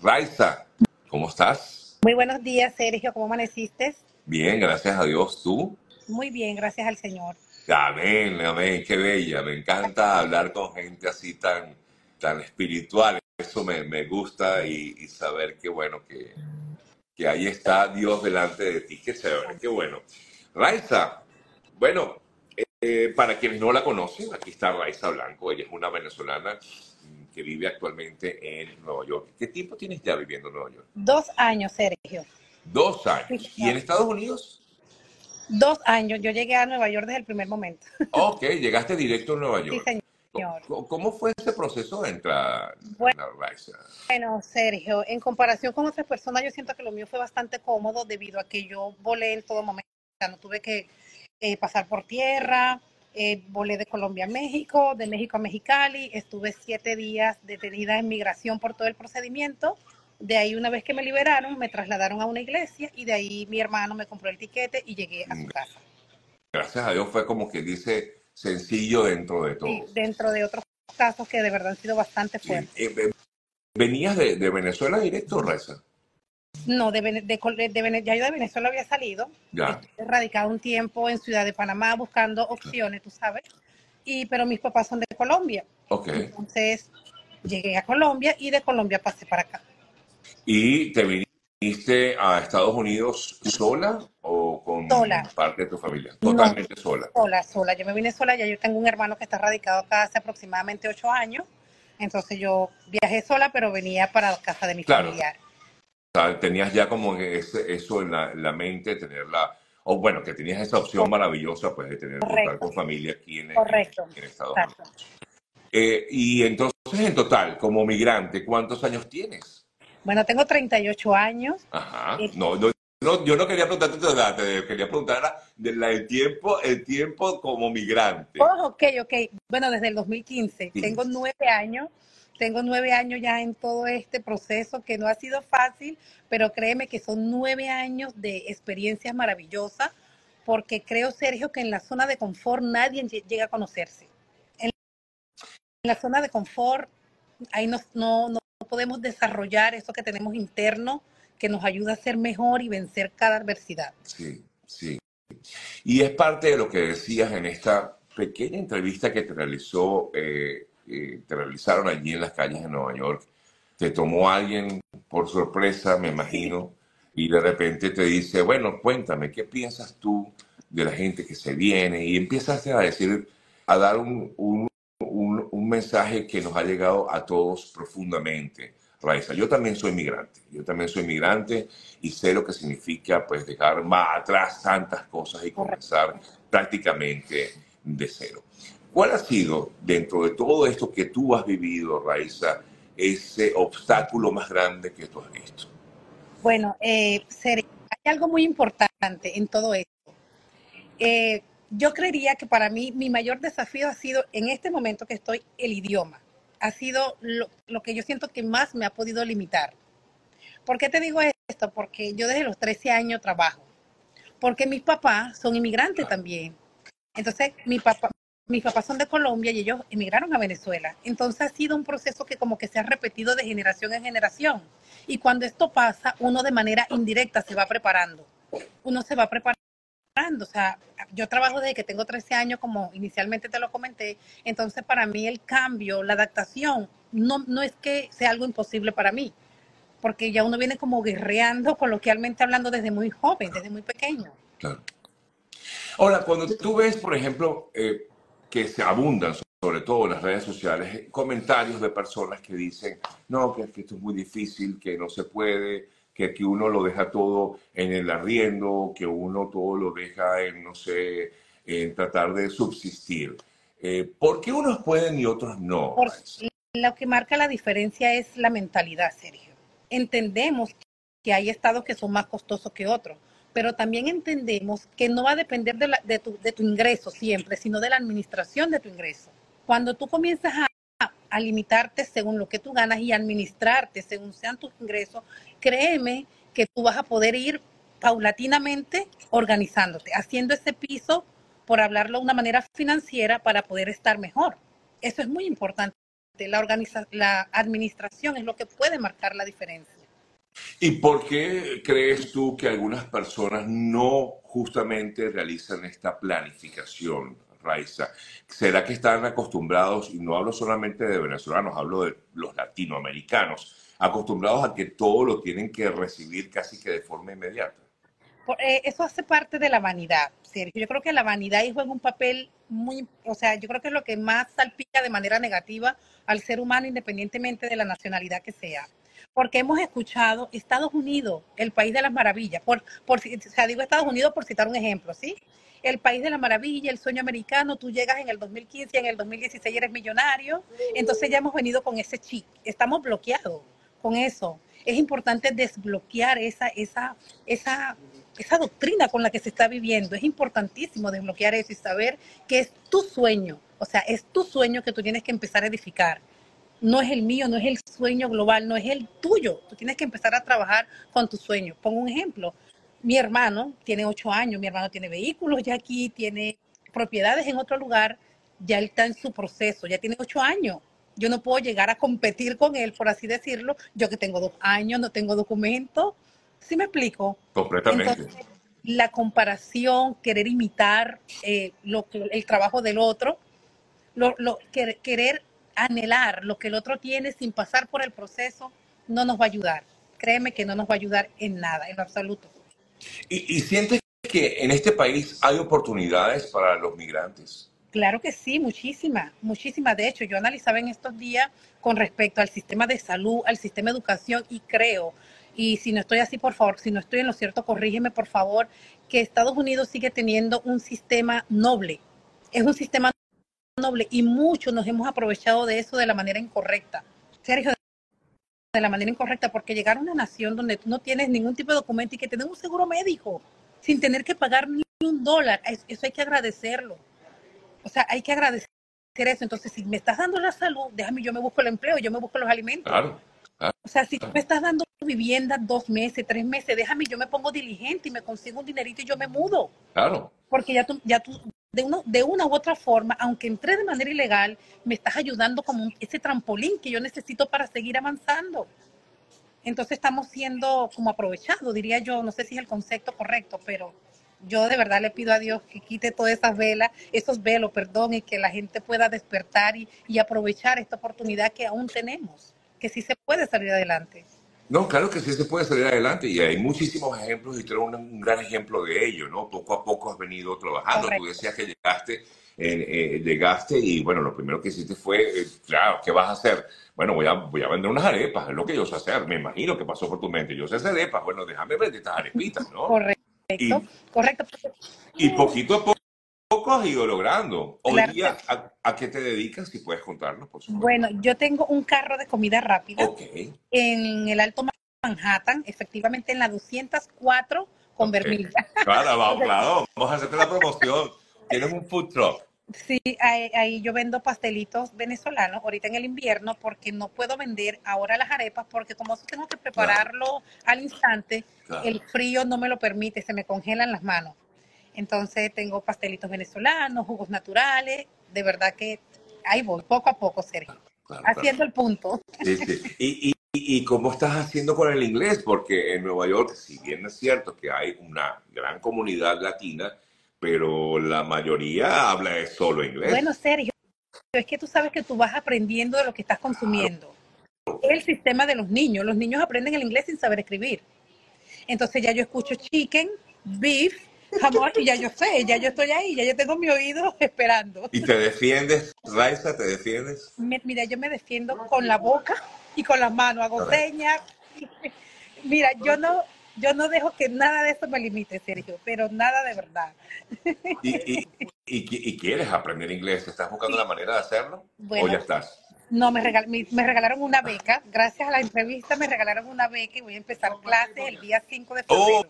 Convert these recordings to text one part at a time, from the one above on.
Raiza, ¿cómo estás? Muy buenos días, Sergio. ¿Cómo amaneciste? Bien, gracias a Dios. ¿Tú? Muy bien, gracias al Señor. Amén, amén, qué bella. Me encanta hablar con gente así tan, tan espiritual. Eso me, me gusta y, y saber que, bueno, que, que ahí está Dios delante de ti. Qué chévere, qué bueno. Raiza, bueno, eh, para quienes no la conocen, aquí está Raiza Blanco. Ella es una venezolana que vive actualmente en Nueva York. ¿Qué tiempo tienes ya viviendo en Nueva York? Dos años, Sergio. Dos años. Sí, ¿Y en Estados Unidos? Dos años. Yo llegué a Nueva York desde el primer momento. Ok, llegaste directo a Nueva Sí, York. señor. ¿Cómo fue ese proceso de entrar Bueno, en la? Bueno, Sergio, en comparación con otras personas, yo siento que lo mío fue bastante cómodo debido a que yo volé en todo momento. O sea, no tuve que eh, pasar por tierra, eh, volé de Colombia a México, de México a Mexicali, estuve siete días detenida en migración por todo el procedimiento. De ahí, una vez que me liberaron, me trasladaron a una iglesia y de ahí mi hermano me compró el tiquete y llegué a su casa. Gracias a Dios fue como que dice sencillo dentro de Sí, todo. dentro de otros casos que de verdad han sido bastante Sí. fuertes. Eh, eh, ¿Venías de, de Venezuela directo, Raiza? No, de, de, de ya yo de Venezuela había salido, Ya. estuve radicado un tiempo en Ciudad de Panamá buscando opciones, tú sabes, y, pero mis papás son de Colombia, Ok. entonces llegué a Colombia y de Colombia pasé para acá. ¿Y te viniste a Estados Unidos sola o con Sola, parte de tu familia? no, Totalmente sola. sola, sola, yo me vine sola, ya yo tengo un hermano que está radicado acá hace aproximadamente ocho años, entonces yo viajé sola, pero venía para la casa de mi Claro. familiar. Sea, tenías ya como ese- eso en la, en la mente, tenerla, o bueno, que tenías esa opción maravillosa, pues, de tener, con familia aquí en, correcto, en Estados exacto. Unidos. Eh, y entonces, en total, como migrante, ¿cuántos años tienes? Bueno, tengo 38 años. Ajá. eh, No, no, no, yo no quería preguntarte tu edad, te quería preguntar de la- el tiempo, el tiempo como migrante. Oh, ok, ok. Bueno, desde el 2015. Sí. Tengo nueve años. Tengo nueve años ya en todo este proceso que no ha sido fácil, pero créeme que son nueve años de experiencias maravillosas, porque creo, Sergio, que en la zona de confort nadie lle- llega a conocerse. En la zona de confort, ahí no, no, no podemos desarrollar eso que tenemos interno, que nos ayuda a ser mejor y vencer cada adversidad. Sí, sí. Y es parte de lo que decías en esta pequeña entrevista que te realizó, eh, eh, te realizaron allí en las calles de Nueva York. Te tomó alguien por sorpresa, me imagino, y de repente te dice, bueno, cuéntame, ¿qué piensas tú de la gente que se viene? Y empiezas a decir, a dar un, un, un, un mensaje que nos ha llegado a todos profundamente. Raiza, yo también soy migrante, yo también soy migrante y sé lo que significa pues dejar más atrás tantas cosas y comenzar prácticamente de cero. ¿Cuál ha sido, dentro de todo esto que tú has vivido, Raiza, ese obstáculo más grande que tú has visto? Bueno, eh, hay algo muy importante en todo esto. Eh, yo creería que para mí mi mayor desafío ha sido en este momento que estoy el idioma. Ha sido lo, lo que yo siento que más me ha podido limitar. ¿Por qué te digo esto? Porque yo desde los 13 años trabajo. Porque mis papás son inmigrantes Claro, también. Entonces, mi papá, mis papás son de Colombia y ellos emigraron a Venezuela. Entonces ha sido un proceso que como que se ha repetido de generación en generación. Y cuando esto pasa, uno de manera indirecta se va preparando. Uno se va preparando. O sea, yo trabajo desde que tengo 13 años, como inicialmente te lo comenté. Entonces, para mí el cambio, la adaptación, no, no es que sea algo imposible para mí, porque ya uno viene como guerreando, coloquialmente hablando, desde muy joven, desde muy pequeño. claro. Ahora, cuando tú ves, por ejemplo, eh, que se abundan, sobre todo en las redes sociales, comentarios de personas que dicen, no, que, que esto es muy difícil, que no se puede, que aquí uno lo deja todo en el arriendo, que uno todo lo deja en, no sé, en tratar de subsistir. Eh, ¿por qué unos pueden y otros no, lo que marca la diferencia es la mentalidad, Sergio. Entendemos que hay estados que son más costosos que otros, pero también entendemos que no va a depender de, tu ingreso siempre, sino de la administración de tu ingreso. Cuando tú comienzas a, a limitarte según lo que tú ganas y administrarte según sean tus ingresos, créeme que tú vas a poder ir paulatinamente organizándote, haciendo ese piso, por hablarlo de una manera financiera, para poder estar mejor. Eso es muy importante La, organiza la administración es lo que puede marcar la diferencia. ¿Y por qué crees tú que algunas personas no justamente realizan esta planificación, Raiza? ¿Será que están acostumbrados, y no hablo solamente de venezolanos, hablo de los latinoamericanos, acostumbrados a que todo lo tienen que recibir casi que de forma inmediata? Eh, eso hace parte de la vanidad, Sergio. Yo creo que la vanidad juega un papel muy, o sea, yo creo que es lo que más salpica de manera negativa al ser humano independientemente de la nacionalidad que sea porque hemos escuchado Estados Unidos, el país de las maravillas, por, por, o sea, digo Estados Unidos por citar un ejemplo, ¿sí? El país de la maravilla, el sueño americano, tú llegas en el 2015, en el 2016 eres millonario, entonces ya hemos venido con ese chip, estamos bloqueados con eso. Es importante desbloquear esa, esa, esa, esa doctrina con la que se está viviendo. Es importantísimo desbloquear eso y saber que es tu sueño, o sea, es tu sueño que tú tienes que empezar a edificar no es el mío, no es el sueño global, no es el tuyo. Tú tienes que empezar a trabajar con tu sueño. Pongo un ejemplo. Mi hermano tiene ocho años, mi hermano tiene vehículos ya aquí, tiene propiedades en otro lugar, ya él está en su proceso, ya tiene ocho años. Yo no puedo llegar a competir con él, por así decirlo. Yo que tengo dos años, no tengo documento. ¿Sí me explico? Completamente. la comparación, querer imitar eh, lo el trabajo del otro, lo, lo, querer anhelar lo que el otro tiene sin pasar por el proceso, no nos va a ayudar. Créeme que no nos va a ayudar en nada, en lo absoluto. ¿Y, sientes que en este país hay oportunidades para los migrantes? Claro que sí, muchísimas, muchísimas. De hecho, yo analizaba en estos días con respecto al sistema de salud, al sistema de educación y creo, y si no estoy así, por favor, si no estoy en lo cierto, corrígeme, por favor, que Estados Unidos sigue teniendo un sistema noble. Es un sistema noble y muchos nos hemos aprovechado de eso de la manera incorrecta. Sergio, de la manera incorrecta, porque llegar a una nación donde tú no tienes ningún tipo de documento y que te den un seguro médico sin tener que pagar ni un dólar, eso hay que agradecerlo. O sea, hay que agradecer eso. Entonces, si me estás dando la salud, déjame, yo me busco el empleo, yo me busco los alimentos. Claro. O sea, si tú me estás dando vivienda dos meses, tres meses, déjame, yo me pongo diligente y me consigo un dinerito y yo me mudo. Claro. Porque ya tú, ya tú de, uno, de una u otra forma, aunque entré de manera ilegal, me estás ayudando como ese trampolín que yo necesito para seguir avanzando. Entonces estamos siendo como aprovechados, diría yo, no sé si es el concepto correcto, pero yo de verdad le pido a Dios que quite todas esas velas, esos velos, perdón, y que la gente pueda despertar y, y aprovechar esta oportunidad que aún tenemos, que sí se puede salir adelante. No, claro que sí se puede salir adelante y hay muchísimos ejemplos y tú eres un, gran ejemplo de ello, ¿no? Poco a poco has venido trabajando. Tú decías que llegaste, eh, llegaste y bueno, lo primero que hiciste fue, eh, claro, ¿qué vas a hacer? Bueno, voy a, voy a vender unas arepas, es lo que yo sé hacer, me imagino que pasó por tu mente. Yo sé hacer arepas, bueno, déjame vender estas arepitas, ¿no? Correcto, correcto. Y poquito a poco poco has ido logrando. Hoy día, ¿a, qué te dedicas? Si puedes contarnos, por supuesto. Bueno, yo tengo un carro de comida rápida en el Alto Manhattan, efectivamente en la 204 con okay. Claro, vamos, claro, vamos a hacerte la promoción. Tienes un food truck. Sí, ahí, yo vendo pastelitos venezolanos ahorita en el invierno porque no puedo vender ahora las arepas porque como tengo que prepararlo al instante, el frío no me lo permite, se me congelan las manos. Entonces tengo pastelitos venezolanos, jugos naturales, de verdad que ahí voy, poco a poco, Sergio. haciendo el punto. Sí, sí. ¿Y, y, cómo estás haciendo con el inglés? Porque en Nueva York, si bien es cierto que hay una gran comunidad latina, pero la mayoría habla solo inglés. Bueno, Sergio, es que tú sabes que tú vas aprendiendo de lo que estás consumiendo. El sistema de los niños. Los niños aprenden el inglés sin saber escribir. Entonces ya yo escucho chicken, beef, Jamón, y ya yo sé, ya yo estoy ahí, ya yo tengo mi oído esperando. ¿Y te defiendes, Raiza? ¿Te defiendes? Mira, yo me defiendo con la boca y con las manos, hago señas. Mira, yo no, yo no dejo que nada de esto me limite, Sergio, pero nada de verdad. ¿Y, y, quieres aprender inglés? ¿Estás buscando la manera de hacerlo? ¿O ya estás? No, me, me, regalaron una beca. Gracias a la entrevista me regalaron una beca y voy a empezar clases el día 5 de febrero.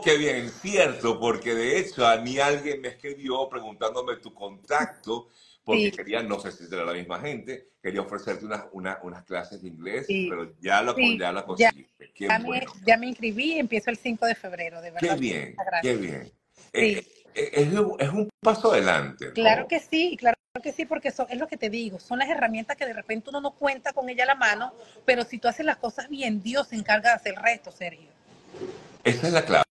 Qué bien, cierto, porque de hecho a mí alguien me escribió preguntándome tu contacto, porque quería, no sé si será la misma gente, quería ofrecerte unas, unas clases de inglés, pero ya lo, ya lo conseguiste. Ya, me, ya, me, inscribí y empiezo el 5 de febrero, de verdad. Qué bien, qué bien. Eh, eh, es, es, un paso adelante. Claro que sí, claro que sí, porque eso es lo que te digo, son las herramientas que de repente uno no cuenta con ella a la mano, pero si tú haces las cosas bien, Dios se encarga de hacer el resto, Sergio. Esa es la clave.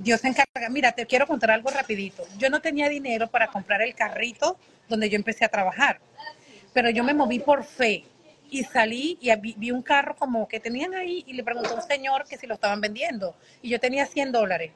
Dios se encarga. Mira, te quiero contar algo rapidito. Yo no tenía dinero para comprar el carrito donde yo empecé a trabajar, pero yo me moví por fe y salí y vi, un carro como que tenían ahí y le preguntó a un señor que si lo estaban vendiendo y yo tenía 100 dólares.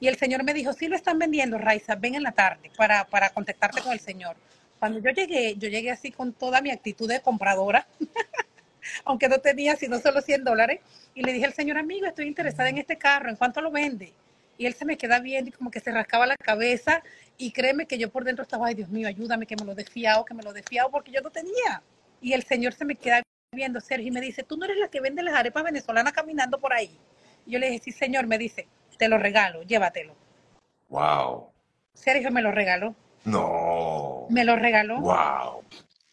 Y el señor me dijo, sí lo están vendiendo, Raiza, ven en la tarde para, para contactarte con el señor. Cuando yo llegué, yo llegué así con toda mi actitud de compradora, aunque no tenía sino solo 100 dólares, y le dije al señor amigo, estoy interesada en este carro, ¿en cuánto lo vende? Y él se me queda viendo y como que se rascaba la cabeza, y créeme que yo por dentro estaba, ay Dios mío, ayúdame, que me lo desfiado, que me lo desfiado, porque yo no tenía. Y el señor se me queda viendo, Sergio, y me dice, tú no eres la que vende las arepas venezolanas caminando por ahí. Y yo le dije, sí, señor, me dice, te lo regalo, llévatelo. Wow. Sergio me lo regaló. No. Me lo regaló. Wow.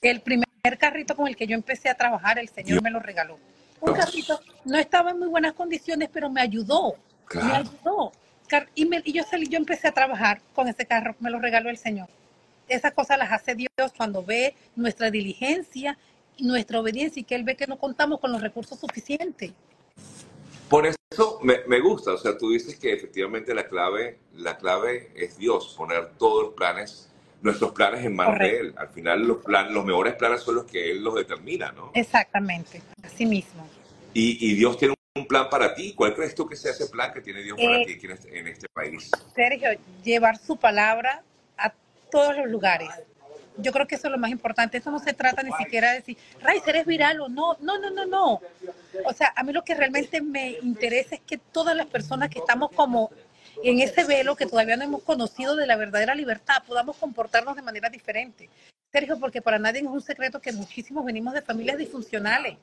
El primer carrito con el que yo empecé a trabajar, el Señor me lo regaló. Un carrito, no estaba en muy buenas condiciones, pero me ayudó. Claro. Me ayudó. Y, me- y yo salí, yo empecé a trabajar con ese carro, me lo regaló el Señor. Esas cosas las hace Dios cuando ve nuestra diligencia y nuestra obediencia y que Él ve que no contamos con los recursos suficientes. Por eso me, me gusta, o sea, tú dices que efectivamente la clave, la clave es Dios, poner todos los planes, nuestros planes en manos de. Él. Al final los, plan, los mejores planes son los que Él los determina, ¿no? Exactamente, así mismo. Y, y Dios tiene un plan para ti. ¿Cuál crees tú que sea ese plan que tiene Dios para Eh, ti aquí en este, en este país? Sergio, llevar su palabra a todos los lugares. Yo creo que eso es lo más importante. Eso no se trata ni siquiera de decir, Raiz, eres viral o no. No, no, no, no. O sea, a mí lo que realmente me interesa es que todas las personas que estamos como en ese velo que todavía no hemos conocido de la verdadera libertad, podamos comportarnos de manera diferente. Sergio, porque para nadie es un secreto que muchísimos venimos de familias disfuncionales,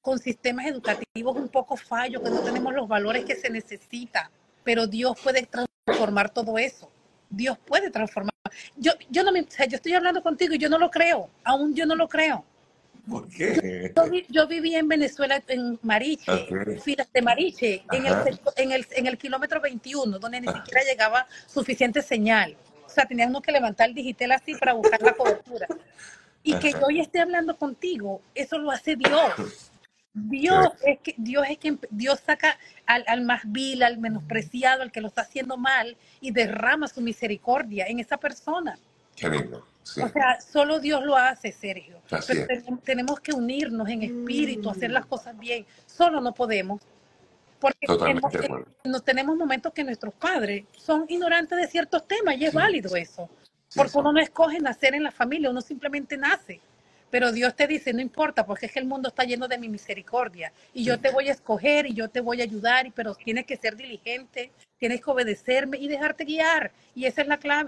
con sistemas educativos un poco fallos, que no tenemos los valores que se necesita, pero Dios puede transformar todo eso. Dios puede transformar. Yo, yo no me, o sea, yo estoy hablando contigo y yo no lo creo, aún yo no lo creo. ¿Por qué? Yo, yo viví en Venezuela, en Mariche, filas de Mariche, en el, en, el, en el kilómetro 21, donde ni siquiera llegaba suficiente señal. O sea, tenían uno que levantar el digital así para buscar la cobertura. Y que yo hoy esté hablando contigo, eso lo hace Dios. Dios es que Dios es que Dios saca al, al más vil, al menospreciado, al que lo está haciendo mal y derrama su misericordia en esa persona. Qué lindo. Sí. O sea, solo Dios lo hace, Sergio. Así Pero es. tenemos que unirnos en espíritu, hacer las cosas bien. Solo no podemos. Porque Totalmente tenemos, de acuerdo. no tenemos momentos que nuestros padres son ignorantes de ciertos temas y es Sí. válido eso. Sí, Porque uno no escoge nacer en la familia, uno simplemente nace. Pero Dios te dice, no importa, porque es que el mundo está lleno de mi misericordia. Y yo te voy a escoger y yo te voy a ayudar, y- pero tienes que ser diligente, tienes que obedecerme y dejarte guiar. Y esa es la clave.